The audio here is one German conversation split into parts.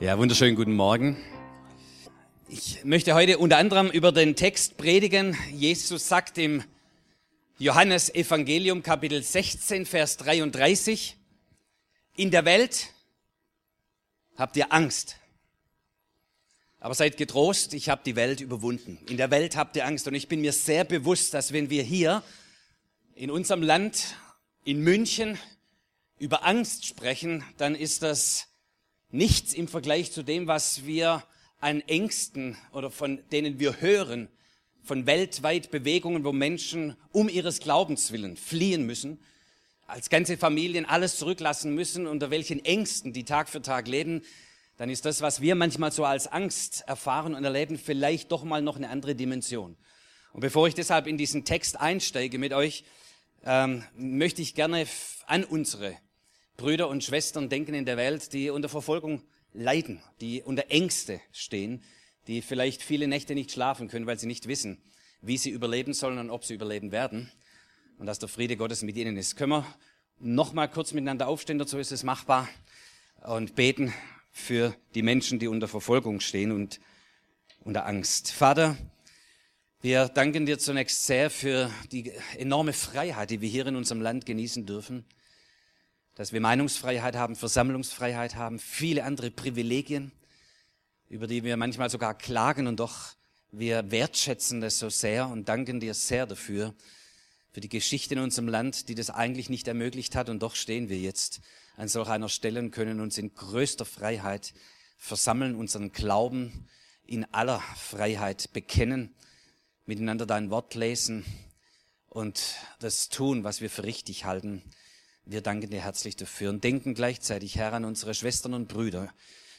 Ja, wunderschönen guten Morgen. Ich möchte heute unter anderem über den Text predigen. Jesus sagt im Johannes Evangelium Kapitel 16, Vers 33, in der Welt habt ihr Angst. Aber seid getrost, ich habe die Welt überwunden. In der Welt habt ihr Angst. Und ich bin mir sehr bewusst, dass wenn wir hier in unserem Land, in München, über Angst sprechen, dann ist das nichts im Vergleich zu dem, was wir an Ängsten oder von denen wir hören, von weltweit Bewegungen, wo Menschen um ihres Glaubens willen fliehen müssen, als ganze Familien alles zurücklassen müssen, unter welchen Ängsten die Tag für Tag leben, dann ist das, was wir manchmal so als Angst erfahren und erleben, vielleicht doch mal noch eine andere Dimension. Und bevor ich deshalb in diesen Text einsteige mit euch, ähm, möchte ich gerne an unsere Brüder und Schwestern denken in der Welt, die unter Verfolgung leiden, die unter Ängste stehen, die vielleicht viele Nächte nicht schlafen können, weil sie nicht wissen, wie sie überleben sollen und ob sie überleben werden. Und dass der Friede Gottes mit ihnen ist. Können wir noch mal kurz miteinander aufstehen, dazu ist es machbar, und beten für die Menschen, die unter Verfolgung stehen und unter Angst. Vater, wir danken dir zunächst sehr für die enorme Freiheit, die wir hier in unserem Land genießen dürfen dass wir Meinungsfreiheit haben, Versammlungsfreiheit haben, viele andere Privilegien, über die wir manchmal sogar klagen und doch wir wertschätzen das so sehr und danken dir sehr dafür, für die Geschichte in unserem Land, die das eigentlich nicht ermöglicht hat und doch stehen wir jetzt an solch einer Stelle und können uns in größter Freiheit versammeln, unseren Glauben in aller Freiheit bekennen, miteinander dein Wort lesen und das tun, was wir für richtig halten. Wir danken dir herzlich dafür und denken gleichzeitig, Herr, an unsere Schwestern und Brüder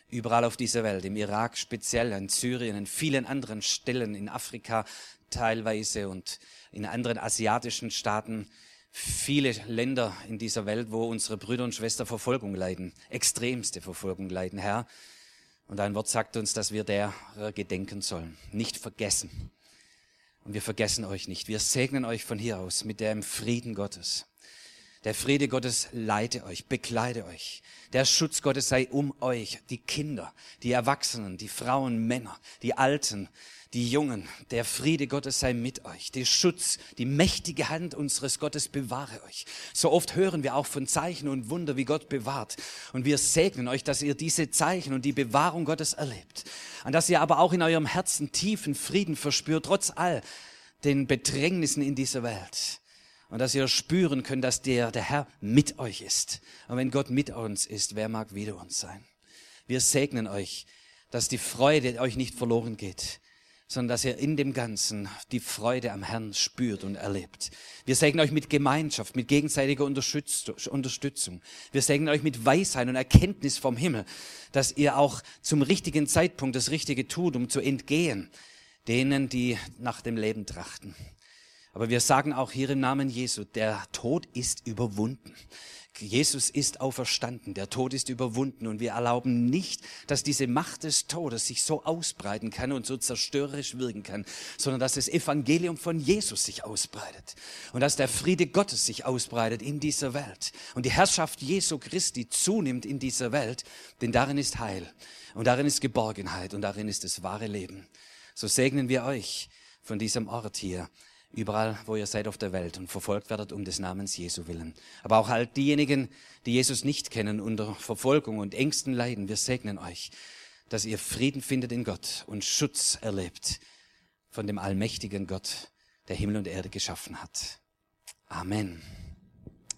überall auf dieser Welt, im Irak speziell, in Syrien, in vielen anderen Stellen, in Afrika teilweise und in anderen asiatischen Staaten. Viele Länder in dieser Welt, wo unsere Brüder und Schwestern Verfolgung leiden, extremste Verfolgung leiden, Herr. Und dein Wort sagt uns, dass wir der gedenken sollen, nicht vergessen. Und wir vergessen euch nicht. Wir segnen euch von hier aus mit dem Frieden Gottes der Friede Gottes leite euch, bekleide euch. Der Schutz Gottes sei um euch, die Kinder, die Erwachsenen, die Frauen, Männer, die Alten, die Jungen. Der Friede Gottes sei mit euch. Der Schutz, die mächtige Hand unseres Gottes bewahre euch. So oft hören wir auch von Zeichen und Wunder, wie Gott bewahrt. Und wir segnen euch, dass ihr diese Zeichen und die Bewahrung Gottes erlebt. Und dass ihr aber auch in eurem Herzen tiefen Frieden verspürt, trotz all den Bedrängnissen in dieser Welt und dass ihr spüren könnt, dass der, der Herr mit euch ist. Und wenn Gott mit uns ist, wer mag wieder uns sein? Wir segnen euch, dass die Freude euch nicht verloren geht, sondern dass ihr in dem Ganzen die Freude am Herrn spürt und erlebt. Wir segnen euch mit Gemeinschaft, mit gegenseitiger Unterstützung. Wir segnen euch mit Weisheit und Erkenntnis vom Himmel, dass ihr auch zum richtigen Zeitpunkt das Richtige tut, um zu entgehen denen, die nach dem Leben trachten. Aber wir sagen auch hier im Namen Jesu, der Tod ist überwunden. Jesus ist auferstanden, der Tod ist überwunden und wir erlauben nicht, dass diese Macht des Todes sich so ausbreiten kann und so zerstörerisch wirken kann, sondern dass das Evangelium von Jesus sich ausbreitet und dass der Friede Gottes sich ausbreitet in dieser Welt und die Herrschaft Jesu Christi zunimmt in dieser Welt, denn darin ist Heil und darin ist Geborgenheit und darin ist das wahre Leben. So segnen wir euch von diesem Ort hier überall, wo ihr seid auf der Welt und verfolgt werdet um des Namens Jesu willen. Aber auch halt diejenigen, die Jesus nicht kennen, unter Verfolgung und Ängsten leiden, wir segnen euch, dass ihr Frieden findet in Gott und Schutz erlebt von dem allmächtigen Gott, der Himmel und Erde geschaffen hat. Amen.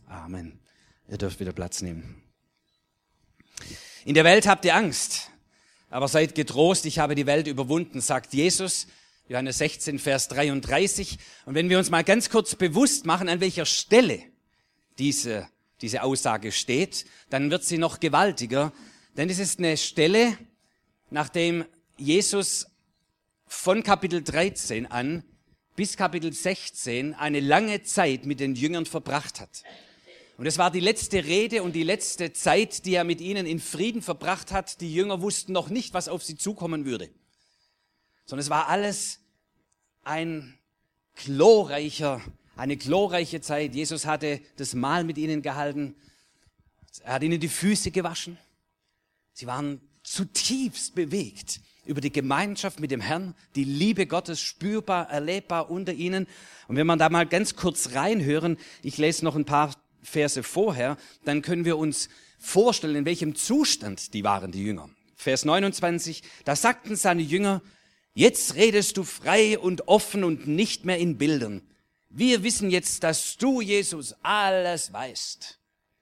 Amen. Ihr dürft wieder Platz nehmen. In der Welt habt ihr Angst, aber seid getrost, ich habe die Welt überwunden, sagt Jesus Johannes 16, Vers 33. Und wenn wir uns mal ganz kurz bewusst machen, an welcher Stelle diese, diese Aussage steht, dann wird sie noch gewaltiger. Denn es ist eine Stelle, nachdem Jesus von Kapitel 13 an bis Kapitel 16 eine lange Zeit mit den Jüngern verbracht hat. Und es war die letzte Rede und die letzte Zeit, die er mit ihnen in Frieden verbracht hat. Die Jünger wussten noch nicht, was auf sie zukommen würde sondern es war alles ein glorreicher, eine glorreiche Zeit. Jesus hatte das Mahl mit ihnen gehalten. Er hat ihnen die Füße gewaschen. Sie waren zutiefst bewegt über die Gemeinschaft mit dem Herrn, die Liebe Gottes spürbar, erlebbar unter ihnen. Und wenn wir da mal ganz kurz reinhören, ich lese noch ein paar Verse vorher, dann können wir uns vorstellen, in welchem Zustand die waren, die Jünger. Vers 29, da sagten seine Jünger, jetzt redest du frei und offen und nicht mehr in Bildern. Wir wissen jetzt, dass du, Jesus, alles weißt.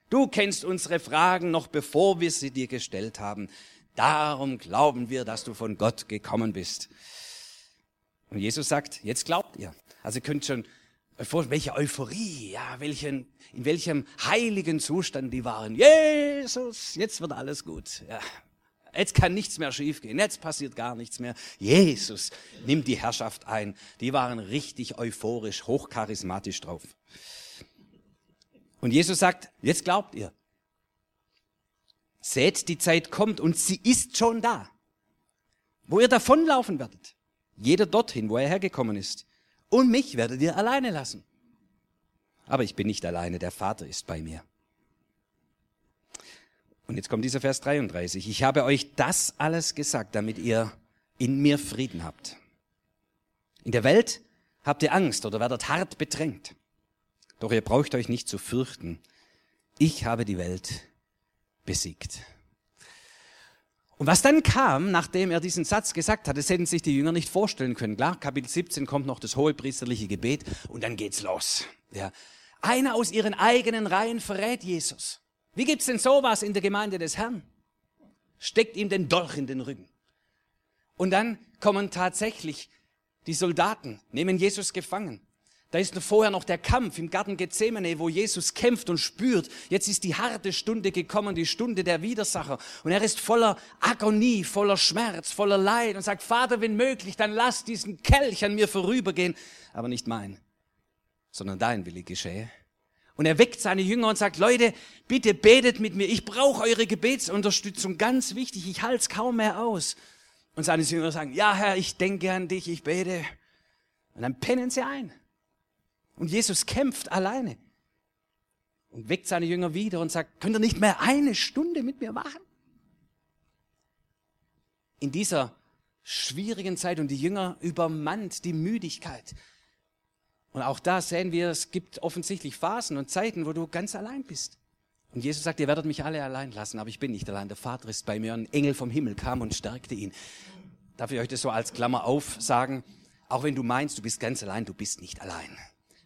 Du kennst unsere Fragen noch bevor wir sie dir gestellt haben. Darum glauben wir, dass du von Gott gekommen bist. Und Jesus sagt, jetzt glaubt ihr. Also ihr könnt schon vor, welche Euphorie, ja, welchen, in welchem heiligen Zustand die waren. Jesus, jetzt wird alles gut. Ja. Jetzt kann nichts mehr schiefgehen. Jetzt passiert gar nichts mehr. Jesus nimmt die Herrschaft ein. Die waren richtig euphorisch, hochcharismatisch drauf. Und Jesus sagt, jetzt glaubt ihr. Seht, die Zeit kommt und sie ist schon da, wo ihr davonlaufen werdet. Jeder dorthin, wo er hergekommen ist. Und mich werdet ihr alleine lassen. Aber ich bin nicht alleine, der Vater ist bei mir. Und jetzt kommt dieser Vers 33. Ich habe euch das alles gesagt, damit ihr in mir Frieden habt. In der Welt habt ihr Angst oder werdet hart bedrängt. Doch ihr braucht euch nicht zu fürchten. Ich habe die Welt besiegt. Und was dann kam, nachdem er diesen Satz gesagt hat, das hätten sich die Jünger nicht vorstellen können. Klar, Kapitel 17 kommt noch das hohe priesterliche Gebet und dann geht's los. Ja. Einer aus ihren eigenen Reihen verrät Jesus. Wie gibt's denn sowas in der Gemeinde des Herrn? Steckt ihm den Dolch in den Rücken. Und dann kommen tatsächlich die Soldaten, nehmen Jesus gefangen. Da ist vorher noch der Kampf im Garten Gethsemane, wo Jesus kämpft und spürt, jetzt ist die harte Stunde gekommen, die Stunde der Widersacher. Und er ist voller Agonie, voller Schmerz, voller Leid und sagt, Vater, wenn möglich, dann lass diesen Kelch an mir vorübergehen. Aber nicht mein, sondern dein Wille geschehe. Und er weckt seine Jünger und sagt, Leute, bitte betet mit mir. Ich brauche eure Gebetsunterstützung. Ganz wichtig, ich halte es kaum mehr aus. Und seine Jünger sagen, ja Herr, ich denke an dich, ich bete. Und dann pennen sie ein. Und Jesus kämpft alleine und weckt seine Jünger wieder und sagt, könnt ihr nicht mehr eine Stunde mit mir machen? In dieser schwierigen Zeit und die Jünger übermannt die Müdigkeit. Und auch da sehen wir, es gibt offensichtlich Phasen und Zeiten, wo du ganz allein bist. Und Jesus sagt, ihr werdet mich alle allein lassen, aber ich bin nicht allein. Der Vater ist bei mir. Ein Engel vom Himmel kam und stärkte ihn. Darf ich euch das so als Klammer auf sagen? Auch wenn du meinst, du bist ganz allein, du bist nicht allein.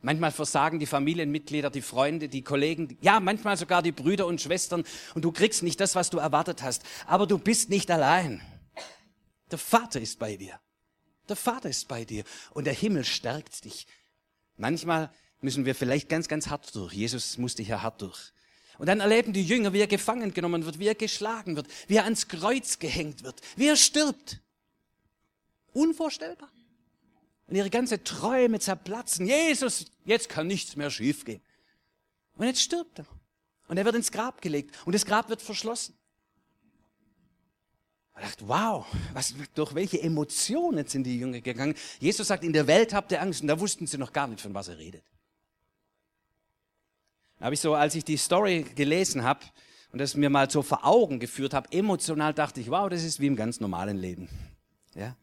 Manchmal versagen die Familienmitglieder, die Freunde, die Kollegen, ja, manchmal sogar die Brüder und Schwestern und du kriegst nicht das, was du erwartet hast. Aber du bist nicht allein. Der Vater ist bei dir. Der Vater ist bei dir und der Himmel stärkt dich. Manchmal müssen wir vielleicht ganz, ganz hart durch. Jesus musste hier hart durch. Und dann erleben die Jünger, wie er gefangen genommen wird, wie er geschlagen wird, wie er ans Kreuz gehängt wird, wie er stirbt. Unvorstellbar und ihre ganze Träume zerplatzen. Jesus, jetzt kann nichts mehr schiefgehen. Und jetzt stirbt er. Und er wird ins Grab gelegt und das Grab wird verschlossen. Ich dachte, wow, was, durch welche Emotionen sind die Jünger gegangen? Jesus sagt, in der Welt habt ihr Angst und da wussten sie noch gar nicht, von was er redet. Da habe ich so, als ich die Story gelesen habe und das mir mal so vor Augen geführt habe, emotional dachte ich, wow, das ist wie im ganz normalen Leben. Ja?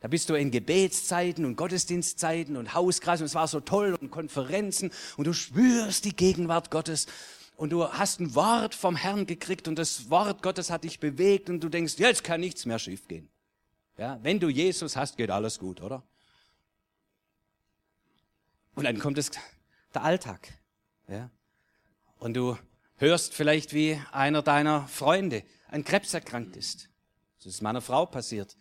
Da bist du in Gebetszeiten und Gottesdienstzeiten und Hauskreis und es war so toll und Konferenzen und du spürst die Gegenwart Gottes und du hast ein Wort vom Herrn gekriegt und das Wort Gottes hat dich bewegt und du denkst, jetzt kann nichts mehr schiefgehen. Ja, wenn du Jesus hast, geht alles gut, oder? Und dann kommt es der Alltag. Ja? Und du hörst vielleicht, wie einer deiner Freunde an Krebs erkrankt ist. Das ist meiner Frau passiert.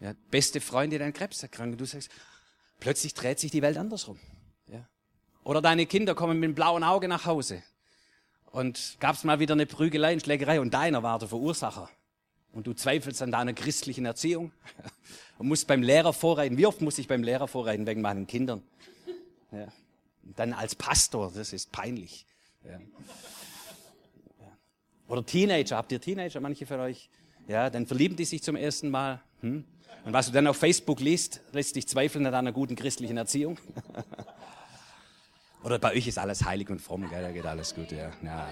Ja, beste Freundin an Krebs erkrankt. Du sagst, plötzlich dreht sich die Welt andersrum. Ja. Oder deine Kinder kommen mit einem blauen Auge nach Hause. Und gab's mal wieder eine Prügelei, eine Schlägerei und deiner war der Verursacher. Und du zweifelst an deiner christlichen Erziehung und musst beim Lehrer vorreiten. Wie oft muss ich beim Lehrer vorreiten wegen meinen Kindern? Ja. Und dann als Pastor, das ist peinlich. Ja. Oder Teenager, habt ihr Teenager, manche von euch? Ja, dann verlieben die sich zum ersten Mal. Hm? Und was du dann auf Facebook liest, lässt dich zweifeln an deiner guten christlichen Erziehung. Oder bei euch ist alles heilig und fromm, gell? da geht alles gut, ja. ja,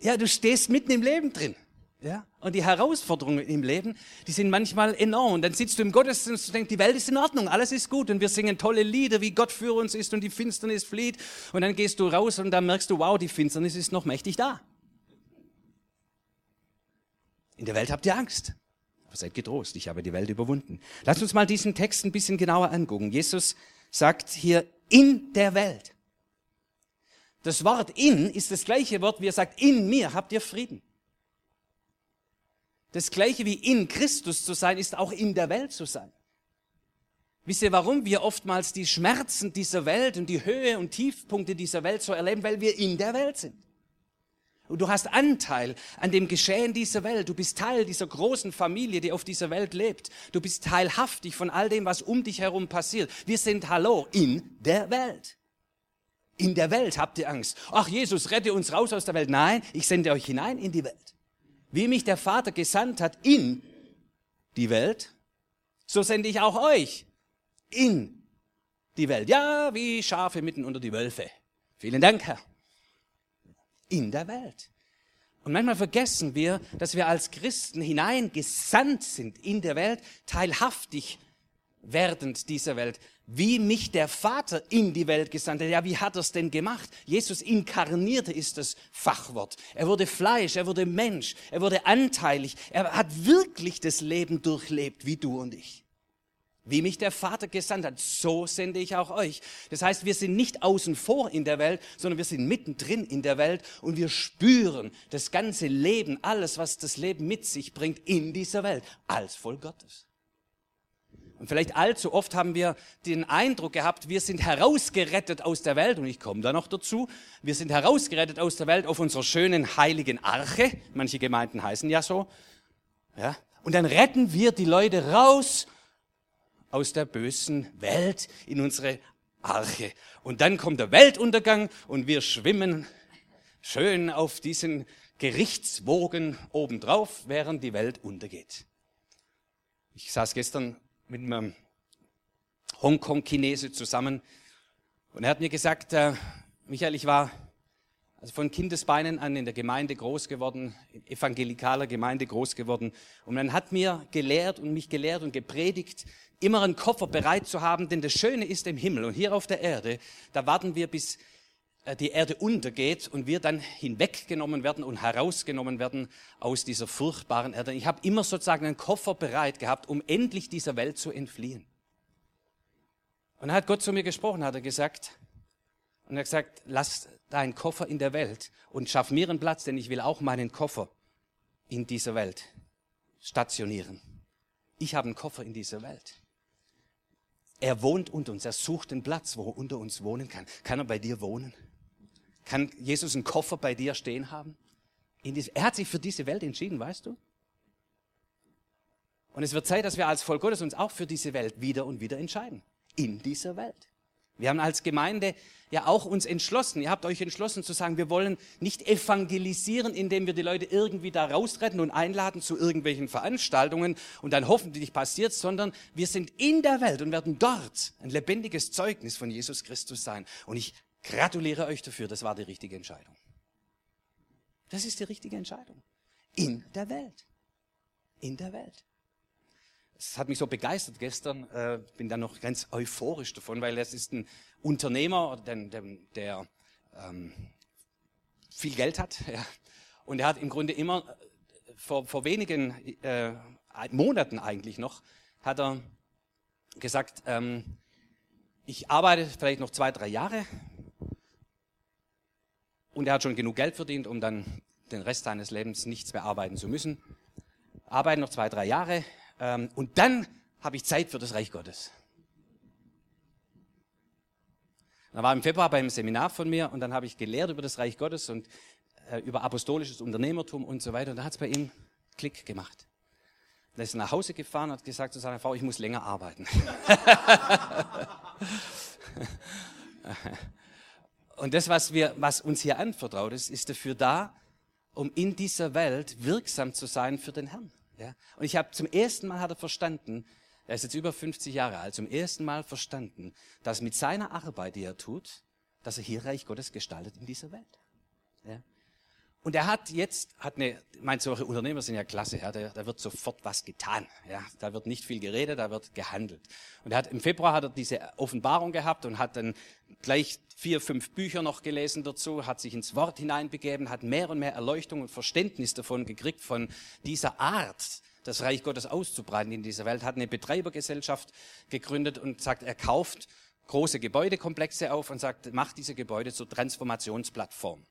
ja. Du stehst mitten im Leben drin. Ja? Und die Herausforderungen im Leben, die sind manchmal enorm. Und dann sitzt du im Gottesdienst und denkst, die Welt ist in Ordnung, alles ist gut. Und wir singen tolle Lieder, wie Gott für uns ist und die Finsternis flieht. Und dann gehst du raus und dann merkst du, wow, die Finsternis ist noch mächtig da. In der Welt habt ihr Angst. Seid getrost, ich habe die Welt überwunden. Lass uns mal diesen Text ein bisschen genauer angucken. Jesus sagt hier in der Welt. Das Wort in ist das gleiche Wort, wie er sagt, in mir habt ihr Frieden. Das gleiche wie in Christus zu sein, ist auch in der Welt zu sein. Wisst ihr, warum wir oftmals die Schmerzen dieser Welt und die Höhe und Tiefpunkte dieser Welt so erleben? Weil wir in der Welt sind. Und du hast Anteil an dem Geschehen dieser Welt. Du bist Teil dieser großen Familie, die auf dieser Welt lebt. Du bist teilhaftig von all dem, was um dich herum passiert. Wir sind, hallo, in der Welt. In der Welt habt ihr Angst. Ach, Jesus, rette uns raus aus der Welt. Nein, ich sende euch hinein in die Welt. Wie mich der Vater gesandt hat in die Welt, so sende ich auch euch in die Welt. Ja, wie Schafe mitten unter die Wölfe. Vielen Dank, Herr in der Welt. Und manchmal vergessen wir, dass wir als Christen hineingesandt sind in der Welt, teilhaftig werdend dieser Welt. Wie mich der Vater in die Welt gesandt hat. Ja, wie hat er es denn gemacht? Jesus inkarnierte ist das Fachwort. Er wurde Fleisch, er wurde Mensch, er wurde anteilig. Er hat wirklich das Leben durchlebt, wie du und ich. Wie mich der Vater gesandt hat, so sende ich auch euch. Das heißt, wir sind nicht außen vor in der Welt, sondern wir sind mittendrin in der Welt und wir spüren das ganze Leben, alles, was das Leben mit sich bringt, in dieser Welt, als voll Gottes. Und vielleicht allzu oft haben wir den Eindruck gehabt, wir sind herausgerettet aus der Welt, und ich komme da noch dazu, wir sind herausgerettet aus der Welt auf unserer schönen heiligen Arche, manche Gemeinden heißen ja so, ja, und dann retten wir die Leute raus aus der bösen Welt in unsere Arche. Und dann kommt der Weltuntergang und wir schwimmen schön auf diesen Gerichtswogen obendrauf, während die Welt untergeht. Ich saß gestern mit einem Hongkong-Chinese zusammen und er hat mir gesagt, äh, Michael, ich war also von Kindesbeinen an in der Gemeinde groß geworden, in evangelikaler Gemeinde groß geworden. Und man hat mir gelehrt und mich gelehrt und gepredigt, immer einen Koffer bereit zu haben, denn das Schöne ist im Himmel und hier auf der Erde, da warten wir, bis äh, die Erde untergeht und wir dann hinweggenommen werden und herausgenommen werden aus dieser furchtbaren Erde. Ich habe immer sozusagen einen Koffer bereit gehabt, um endlich dieser Welt zu entfliehen. Und dann hat Gott zu mir gesprochen, hat er gesagt, und er hat gesagt, lass deinen Koffer in der Welt und schaff mir einen Platz, denn ich will auch meinen Koffer in dieser Welt stationieren. Ich habe einen Koffer in dieser Welt. Er wohnt unter uns, er sucht den Platz, wo er unter uns wohnen kann. Kann er bei dir wohnen? Kann Jesus einen Koffer bei dir stehen haben? er hat sich für diese Welt entschieden, weißt du? Und es wird Zeit, dass wir als Volk Gottes uns auch für diese Welt wieder und wieder entscheiden. In dieser Welt. Wir haben als Gemeinde ja auch uns entschlossen, ihr habt euch entschlossen zu sagen, wir wollen nicht evangelisieren, indem wir die Leute irgendwie da rausretten und einladen zu irgendwelchen Veranstaltungen und dann hoffentlich passiert, sondern wir sind in der Welt und werden dort ein lebendiges Zeugnis von Jesus Christus sein. Und ich gratuliere euch dafür, das war die richtige Entscheidung. Das ist die richtige Entscheidung. In der Welt. In der Welt es hat mich so begeistert gestern, äh, bin dann noch ganz euphorisch davon, weil es ist ein Unternehmer, der, der, der ähm, viel Geld hat. Ja. Und er hat im Grunde immer, äh, vor, vor wenigen äh, Monaten eigentlich noch, hat er gesagt, ähm, ich arbeite vielleicht noch zwei, drei Jahre und er hat schon genug Geld verdient, um dann den Rest seines Lebens nichts mehr arbeiten zu müssen. Arbeite noch zwei, drei Jahre, ähm, und dann habe ich Zeit für das Reich Gottes. Da war im Februar beim Seminar von mir und dann habe ich gelehrt über das Reich Gottes und äh, über apostolisches Unternehmertum und so weiter. Und da hat es bei ihm Klick gemacht. Er ist nach Hause gefahren und hat gesagt zu seiner Frau, ich muss länger arbeiten. und das, was, wir, was uns hier anvertraut ist, ist dafür da, um in dieser Welt wirksam zu sein für den Herrn. Ja? Und ich habe zum ersten Mal hat er verstanden, er ist jetzt über 50 Jahre alt, zum ersten Mal verstanden, dass mit seiner Arbeit, die er tut, dass er hier Reich Gottes gestaltet in dieser Welt. Ja? Und er hat jetzt, hat eine, mein, solche Unternehmer sind ja klasse, ja, da, da wird sofort was getan. Ja, da wird nicht viel geredet, da wird gehandelt. Und er hat, im Februar hat er diese Offenbarung gehabt und hat dann gleich vier, fünf Bücher noch gelesen dazu, hat sich ins Wort hineinbegeben, hat mehr und mehr Erleuchtung und Verständnis davon gekriegt, von dieser Art, das Reich Gottes auszubreiten in dieser Welt, hat eine Betreibergesellschaft gegründet und sagt, er kauft große Gebäudekomplexe auf und sagt, macht diese Gebäude zur Transformationsplattform.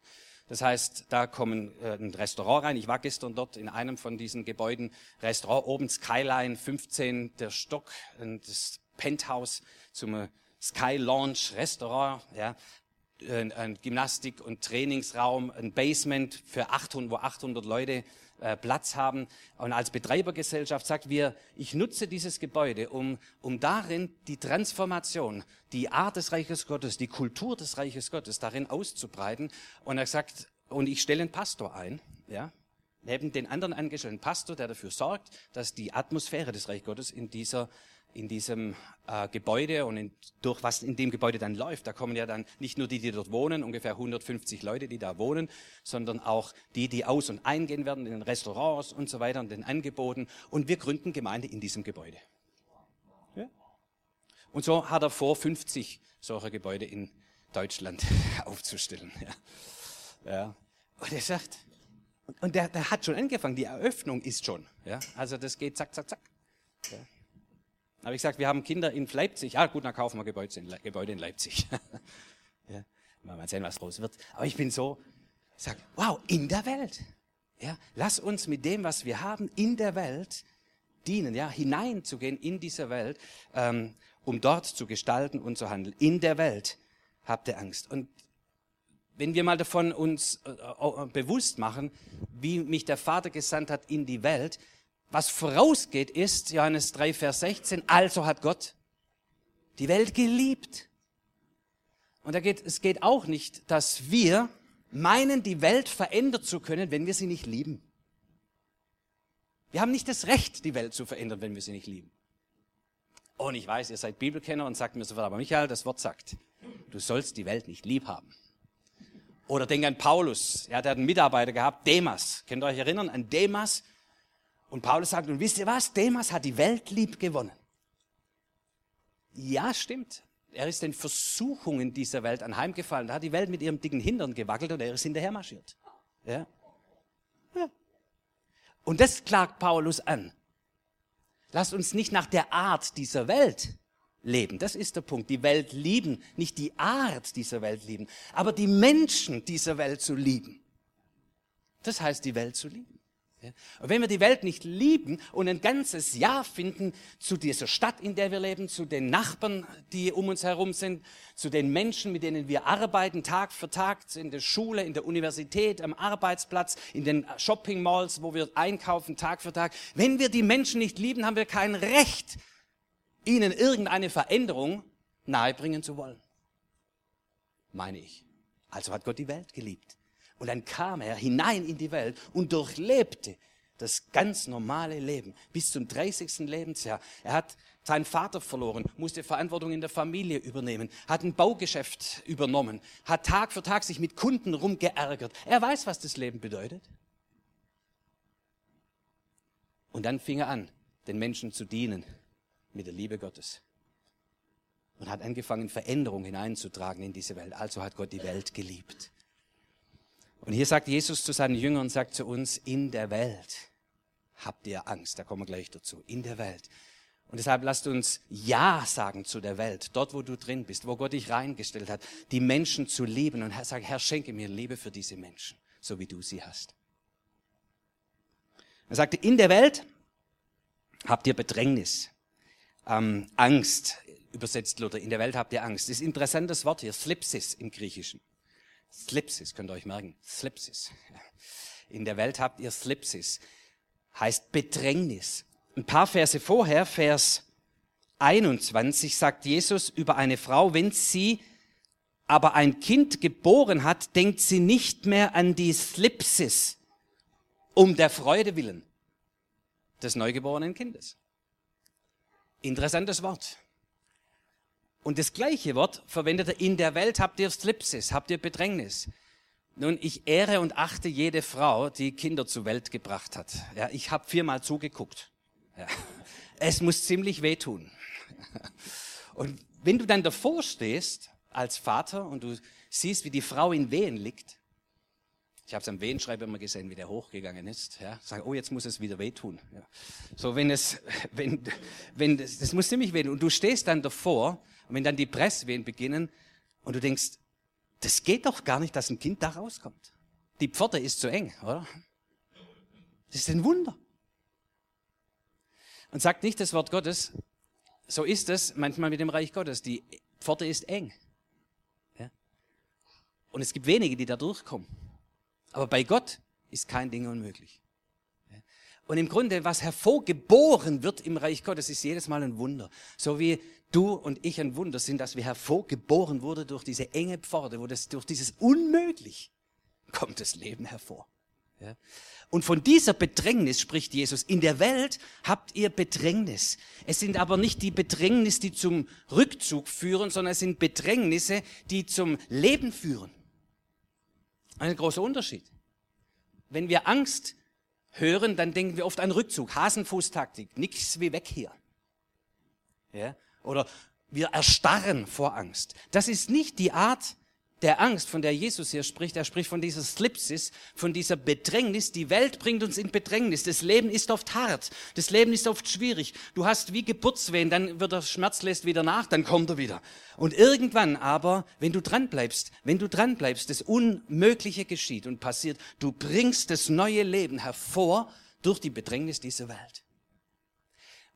Das heißt, da kommen äh, ein Restaurant rein. Ich war gestern dort in einem von diesen Gebäuden. Restaurant oben Skyline 15, der Stock, das Penthouse zum Sky Launch Restaurant. Ja, ein Gymnastik- und Trainingsraum, ein Basement für 800, wo 800 Leute äh, Platz haben. Und als Betreibergesellschaft sagt wir, ich nutze dieses Gebäude, um, um darin die Transformation, die Art des Reiches Gottes, die Kultur des Reiches Gottes darin auszubreiten. Und er sagt, und ich stelle einen Pastor ein, ja, neben den anderen angestellten Pastor, der dafür sorgt, dass die Atmosphäre des Reiches Gottes in dieser in diesem äh, Gebäude und in, durch was in dem Gebäude dann läuft. Da kommen ja dann nicht nur die, die dort wohnen, ungefähr 150 Leute, die da wohnen, sondern auch die, die aus- und eingehen werden in den Restaurants und so weiter und den Angeboten. Und wir gründen Gemeinde in diesem Gebäude. Ja? Und so hat er vor, 50 solcher Gebäude in Deutschland aufzustellen. Ja. ja. Und er sagt, und der, der hat schon angefangen, die Eröffnung ist schon. Ja. Also das geht zack, zack, zack. Ja habe ich gesagt, wir haben Kinder in Leipzig. Ja, gut, dann kaufen wir Gebäude in, Gebäude in Leipzig. ja, mal sehen, was draus wird. Aber ich bin so, sag, wow, in der Welt. Ja, lass uns mit dem, was wir haben, in der Welt dienen, ja, hineinzugehen in diese Welt, ähm, um dort zu gestalten und zu handeln. In der Welt habt ihr Angst. Und wenn wir mal davon uns äh, äh, bewusst machen, wie mich der Vater gesandt hat in die Welt, was vorausgeht ist, Johannes 3, Vers 16, also hat Gott die Welt geliebt. Und da geht, es geht auch nicht, dass wir meinen, die Welt verändern zu können, wenn wir sie nicht lieben. Wir haben nicht das Recht, die Welt zu verändern, wenn wir sie nicht lieben. Und ich weiß, ihr seid Bibelkenner und sagt mir sofort, aber Michael, das Wort sagt, du sollst die Welt nicht lieb haben. Oder denk an Paulus, er hat einen Mitarbeiter gehabt, Demas. Könnt ihr euch erinnern an Demas? Und Paulus sagt, und wisst ihr was? Demas hat die Welt lieb gewonnen. Ja, stimmt. Er ist den Versuchungen dieser Welt anheimgefallen. Da hat die Welt mit ihrem dicken Hintern gewackelt und er ist hinterher marschiert. Ja. ja. Und das klagt Paulus an. Lasst uns nicht nach der Art dieser Welt leben. Das ist der Punkt. Die Welt lieben, nicht die Art dieser Welt lieben, aber die Menschen dieser Welt zu lieben. Das heißt, die Welt zu lieben. Und wenn wir die Welt nicht lieben und ein ganzes Jahr finden zu dieser Stadt, in der wir leben, zu den Nachbarn, die um uns herum sind, zu den Menschen, mit denen wir arbeiten, Tag für Tag, in der Schule, in der Universität, am Arbeitsplatz, in den Shopping Malls, wo wir einkaufen, Tag für Tag. Wenn wir die Menschen nicht lieben, haben wir kein Recht, ihnen irgendeine Veränderung nahebringen zu wollen. Meine ich. Also hat Gott die Welt geliebt. Und dann kam er hinein in die Welt und durchlebte das ganz normale Leben bis zum 30. Lebensjahr. Er hat seinen Vater verloren, musste Verantwortung in der Familie übernehmen, hat ein Baugeschäft übernommen, hat Tag für Tag sich mit Kunden rumgeärgert. Er weiß, was das Leben bedeutet. Und dann fing er an, den Menschen zu dienen mit der Liebe Gottes. Und hat angefangen, Veränderung hineinzutragen in diese Welt. Also hat Gott die Welt geliebt. Und hier sagt Jesus zu seinen Jüngern, sagt zu uns, in der Welt habt ihr Angst. Da kommen wir gleich dazu. In der Welt. Und deshalb lasst uns Ja sagen zu der Welt, dort wo du drin bist, wo Gott dich reingestellt hat, die Menschen zu lieben und sag, Herr, schenke mir Liebe für diese Menschen, so wie du sie hast. Er sagte, in der Welt habt ihr Bedrängnis, ähm, Angst, übersetzt Luther, in der Welt habt ihr Angst. Das ist ein interessantes Wort hier, Slipsis im Griechischen. Slipsis, könnt ihr euch merken. Slipsis. In der Welt habt ihr Slipsis. Heißt Bedrängnis. Ein paar Verse vorher, Vers 21, sagt Jesus über eine Frau, wenn sie aber ein Kind geboren hat, denkt sie nicht mehr an die Slipsis um der Freude willen des neugeborenen Kindes. Interessantes Wort. Und das gleiche Wort verwendet er, in der Welt habt ihr Slipsis, habt ihr Bedrängnis. Nun, ich ehre und achte jede Frau, die Kinder zur Welt gebracht hat. Ja, ich habe viermal zugeguckt. Ja. Es muss ziemlich wehtun. Und wenn du dann davor stehst als Vater und du siehst, wie die Frau in Wehen liegt, ich habe es am Wehenschreiber immer gesehen, wie der hochgegangen ist. Ja, sag, oh, jetzt muss es wieder wehtun. Ja. So, wenn es, wenn, wenn, das, das muss ziemlich wehtun. Und du stehst dann davor, und wenn dann die Presswehen beginnen, und du denkst, das geht doch gar nicht, dass ein Kind da rauskommt. Die Pforte ist zu eng, oder? Das ist ein Wunder. Und sagt nicht das Wort Gottes, so ist es manchmal mit dem Reich Gottes. Die Pforte ist eng. Ja? Und es gibt wenige, die da durchkommen. Aber bei Gott ist kein Ding unmöglich. Und im Grunde, was hervorgeboren wird im Reich Gottes, ist jedes Mal ein Wunder. So wie du und ich ein Wunder sind, dass wir hervorgeboren wurden durch diese enge Pforte, wo das, durch dieses Unmöglich kommt das Leben hervor. Ja? Und von dieser Bedrängnis spricht Jesus. In der Welt habt ihr Bedrängnis. Es sind aber nicht die Bedrängnis, die zum Rückzug führen, sondern es sind Bedrängnisse, die zum Leben führen. Ein großer Unterschied. Wenn wir Angst hören, dann denken wir oft an Rückzug, Hasenfußtaktik, nichts wie weg hier. Ja? Oder wir erstarren vor Angst. Das ist nicht die Art der Angst, von der Jesus hier spricht. Er spricht von dieser Slipsis, von dieser Bedrängnis. Die Welt bringt uns in Bedrängnis. Das Leben ist oft hart. Das Leben ist oft schwierig. Du hast wie Geburtswehen, dann wird der Schmerz lässt wieder nach, dann kommt er wieder. Und irgendwann aber, wenn du dran bleibst, wenn du dran bleibst, das Unmögliche geschieht und passiert. Du bringst das neue Leben hervor durch die Bedrängnis dieser Welt.